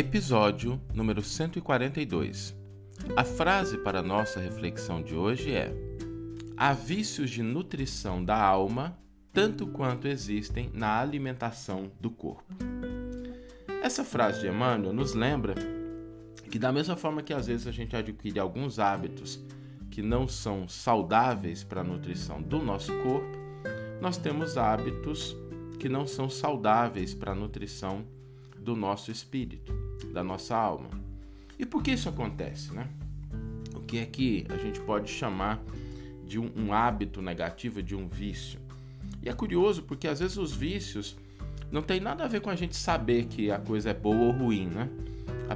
Episódio número 142. A frase para nossa reflexão de hoje é: Há vícios de nutrição da alma tanto quanto existem na alimentação do corpo. Essa frase de Emmanuel nos lembra que, da mesma forma que às vezes a gente adquire alguns hábitos que não são saudáveis para a nutrição do nosso corpo, nós temos hábitos que não são saudáveis para a nutrição do nosso espírito, da nossa alma. E por que isso acontece, né? O que é que a gente pode chamar de um, um hábito negativo, de um vício? E é curioso porque às vezes os vícios não tem nada a ver com a gente saber que a coisa é boa ou ruim, né?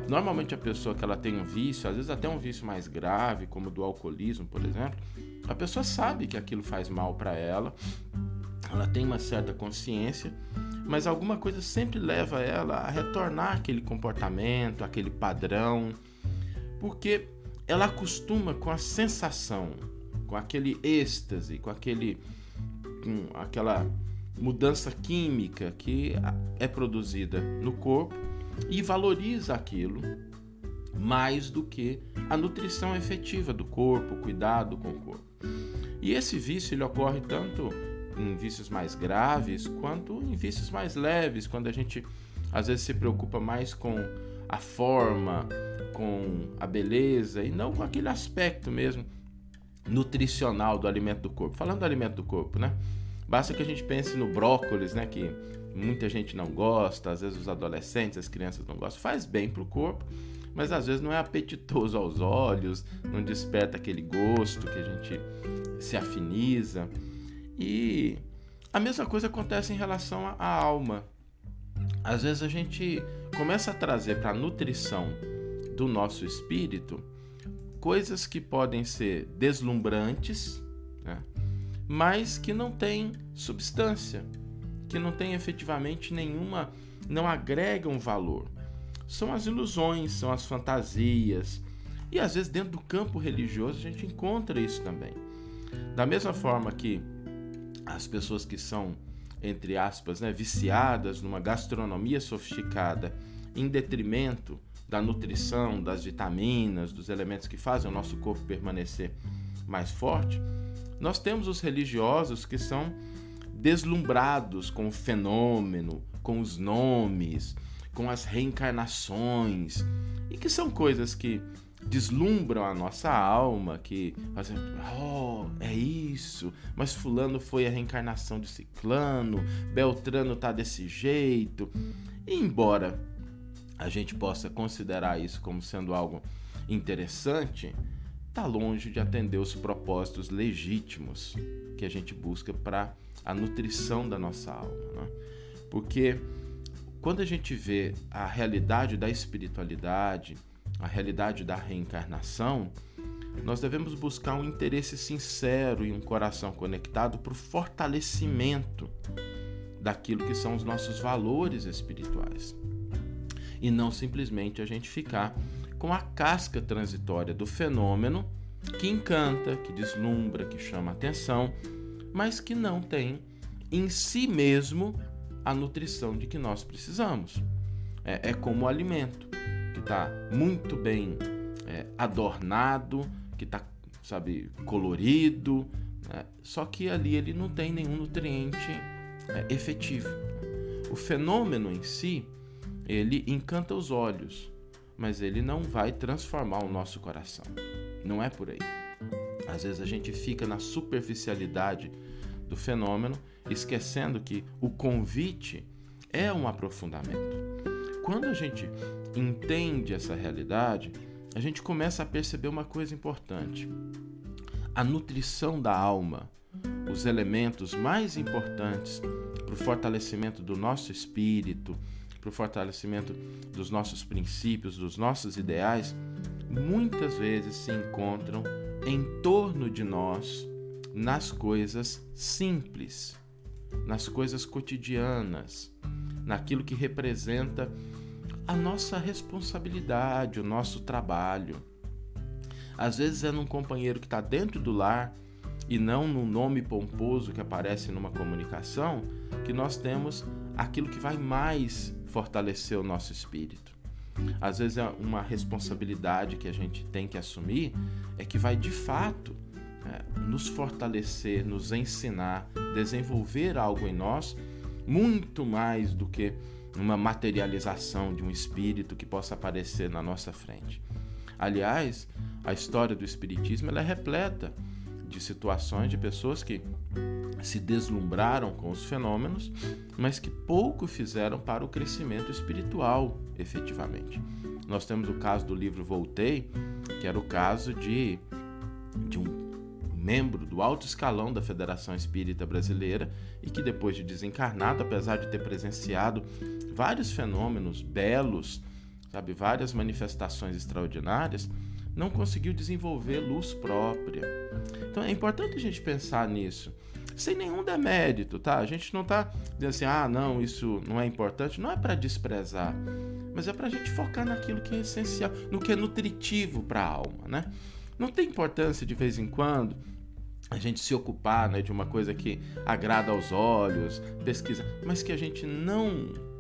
Normalmente a pessoa que ela tem um vício, às vezes até um vício mais grave, como o do alcoolismo, por exemplo, a pessoa sabe que aquilo faz mal para ela, ela tem uma certa consciência, mas alguma coisa sempre leva ela a retornar aquele comportamento, aquele padrão, porque ela acostuma com a sensação, com aquele êxtase, com aquele com aquela mudança química que é produzida no corpo e valoriza aquilo mais do que a nutrição efetiva do corpo, o cuidado com o corpo. E esse vício ele ocorre tanto em vícios mais graves quanto em vícios mais leves, quando a gente às vezes se preocupa mais com a forma, com a beleza e não com aquele aspecto mesmo nutricional do alimento do corpo. Falando do alimento do corpo, né? Basta que a gente pense no brócolis, né? Que muita gente não gosta, às vezes os adolescentes, as crianças não gostam. Faz bem para o corpo, mas às vezes não é apetitoso aos olhos, não desperta aquele gosto que a gente se afiniza. E a mesma coisa acontece em relação à alma. Às vezes a gente começa a trazer para a nutrição do nosso espírito coisas que podem ser deslumbrantes, né? mas que não têm substância, que não têm efetivamente nenhuma, não agregam valor. São as ilusões, são as fantasias. E às vezes dentro do campo religioso a gente encontra isso também. Da mesma forma que as pessoas que são, entre aspas, né, viciadas numa gastronomia sofisticada, em detrimento da nutrição, das vitaminas, dos elementos que fazem o nosso corpo permanecer mais forte, nós temos os religiosos que são deslumbrados com o fenômeno, com os nomes, com as reencarnações, e que são coisas que deslumbram a nossa alma, que fazem, oh, é isso, mas fulano foi a reencarnação de ciclano, Beltrano tá desse jeito. E embora a gente possa considerar isso como sendo algo interessante, está longe de atender os propósitos legítimos que a gente busca para a nutrição da nossa alma. Né? Porque quando a gente vê a realidade da espiritualidade, a realidade da reencarnação, nós devemos buscar um interesse sincero e um coração conectado para o fortalecimento daquilo que são os nossos valores espirituais. E não simplesmente a gente ficar com a casca transitória do fenômeno que encanta, que deslumbra, que chama atenção, mas que não tem em si mesmo a nutrição de que nós precisamos. É, é como o alimento está muito bem é, adornado, que está, sabe, colorido, né? só que ali ele não tem nenhum nutriente é, efetivo. O fenômeno em si, ele encanta os olhos, mas ele não vai transformar o nosso coração. Não é por aí. Às vezes a gente fica na superficialidade do fenômeno, esquecendo que o convite é um aprofundamento. Quando a gente entende essa realidade, a gente começa a perceber uma coisa importante. A nutrição da alma, os elementos mais importantes para o fortalecimento do nosso espírito, para o fortalecimento dos nossos princípios, dos nossos ideais, muitas vezes se encontram em torno de nós nas coisas simples, nas coisas cotidianas, naquilo que representa a nossa responsabilidade, o nosso trabalho. Às vezes é num companheiro que está dentro do lar e não no nome pomposo que aparece numa comunicação que nós temos aquilo que vai mais fortalecer o nosso espírito. às vezes é uma responsabilidade que a gente tem que assumir, é que vai de fato é, nos fortalecer, nos ensinar, desenvolver algo em nós muito mais do que uma materialização de um espírito que possa aparecer na nossa frente. Aliás, a história do espiritismo é repleta de situações de pessoas que se deslumbraram com os fenômenos, mas que pouco fizeram para o crescimento espiritual, efetivamente. Nós temos o caso do livro Voltei, que era o caso de, de um membro do alto escalão da Federação Espírita Brasileira e que depois de desencarnado, apesar de ter presenciado vários fenômenos belos, sabe, várias manifestações extraordinárias, não conseguiu desenvolver luz própria. Então é importante a gente pensar nisso, sem nenhum demérito, tá? A gente não está dizendo assim, ah, não, isso não é importante, não é para desprezar, mas é para a gente focar naquilo que é essencial, no que é nutritivo para a alma, né? Não tem importância de vez em quando a gente se ocupar né, de uma coisa que agrada aos olhos, pesquisa, mas que a gente não,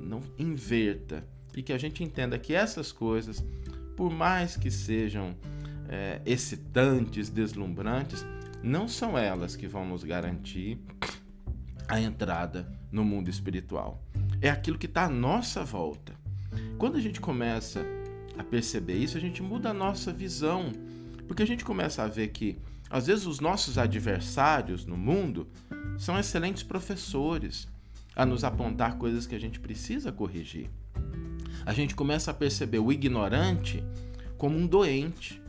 não inverta e que a gente entenda que essas coisas por mais que sejam é, excitantes, deslumbrantes, não são elas que vão nos garantir a entrada no mundo espiritual. É aquilo que está à nossa volta. Quando a gente começa a perceber isso, a gente muda a nossa visão, porque a gente começa a ver que, às vezes, os nossos adversários no mundo são excelentes professores a nos apontar coisas que a gente precisa corrigir a gente começa a perceber o ignorante como um doente.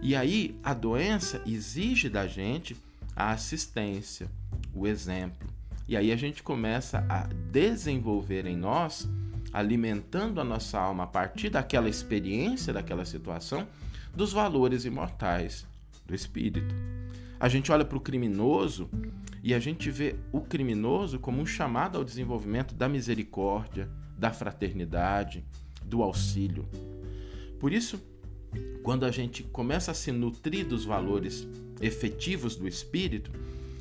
E aí a doença exige da gente a assistência, o exemplo. E aí a gente começa a desenvolver em nós, alimentando a nossa alma a partir daquela experiência, daquela situação, dos valores imortais do espírito. A gente olha para o criminoso e a gente vê o criminoso como um chamado ao desenvolvimento da misericórdia, da fraternidade, do auxílio. Por isso, quando a gente começa a se nutrir dos valores efetivos do espírito,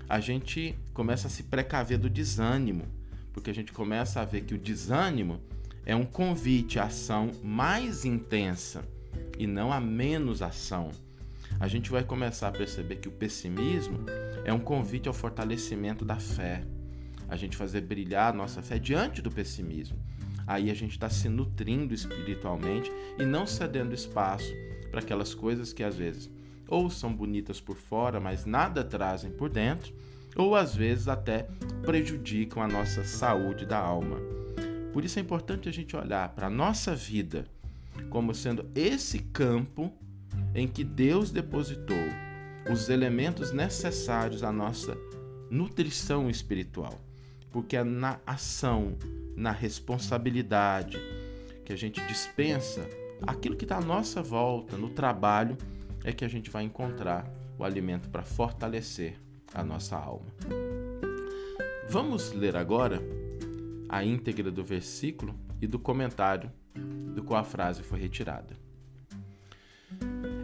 a gente começa a se precaver do desânimo, porque a gente começa a ver que o desânimo é um convite à ação mais intensa e não a menos ação. A gente vai começar a perceber que o pessimismo é um convite ao fortalecimento da fé, a gente fazer brilhar a nossa fé diante do pessimismo aí a gente está se nutrindo espiritualmente e não cedendo espaço para aquelas coisas que às vezes ou são bonitas por fora, mas nada trazem por dentro, ou às vezes até prejudicam a nossa saúde da alma. Por isso é importante a gente olhar para a nossa vida como sendo esse campo em que Deus depositou os elementos necessários à nossa nutrição espiritual. Porque é na ação na responsabilidade, que a gente dispensa aquilo que está à nossa volta, no trabalho, é que a gente vai encontrar o alimento para fortalecer a nossa alma. Vamos ler agora a íntegra do versículo e do comentário do qual a frase foi retirada.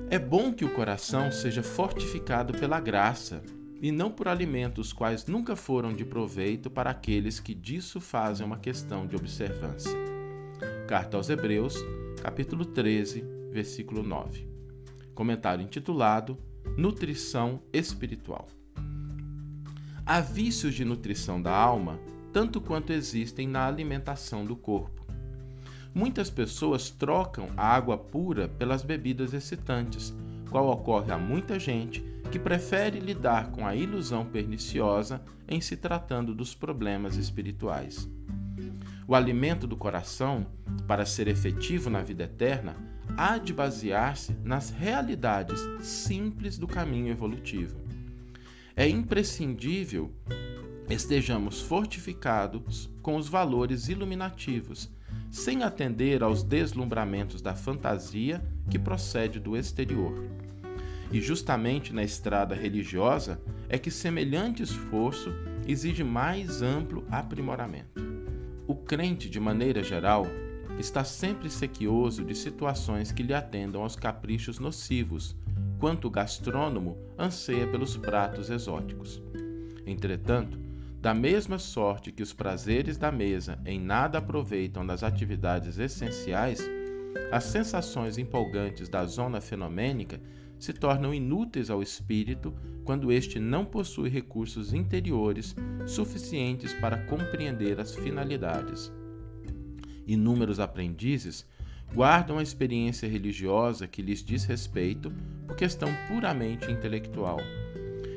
É bom que o coração seja fortificado pela graça e não por alimentos quais nunca foram de proveito para aqueles que disso fazem uma questão de observância. Carta aos Hebreus, capítulo 13, versículo 9. Comentário intitulado Nutrição Espiritual. Há vícios de nutrição da alma tanto quanto existem na alimentação do corpo. Muitas pessoas trocam a água pura pelas bebidas excitantes, qual ocorre a muita gente que prefere lidar com a ilusão perniciosa em se tratando dos problemas espirituais. O alimento do coração, para ser efetivo na vida eterna, há de basear-se nas realidades simples do caminho evolutivo. É imprescindível estejamos fortificados com os valores iluminativos, sem atender aos deslumbramentos da fantasia que procede do exterior. E justamente na estrada religiosa é que semelhante esforço exige mais amplo aprimoramento. O crente, de maneira geral, está sempre sequioso de situações que lhe atendam aos caprichos nocivos, quanto o gastrônomo anseia pelos pratos exóticos. Entretanto, da mesma sorte que os prazeres da mesa em nada aproveitam das atividades essenciais, as sensações empolgantes da zona fenomênica se tornam inúteis ao espírito quando este não possui recursos interiores suficientes para compreender as finalidades. Inúmeros aprendizes guardam a experiência religiosa que lhes diz respeito por questão puramente intelectual.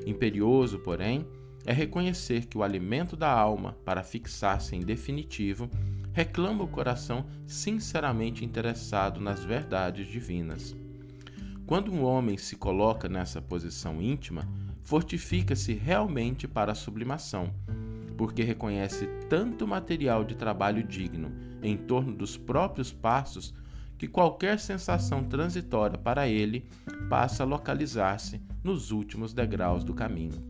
Imperioso, porém, é reconhecer que o alimento da alma, para fixar-se em definitivo, reclama o coração sinceramente interessado nas verdades divinas. Quando um homem se coloca nessa posição íntima, fortifica-se realmente para a sublimação, porque reconhece tanto material de trabalho digno em torno dos próprios passos que qualquer sensação transitória para ele passa a localizar-se nos últimos degraus do caminho.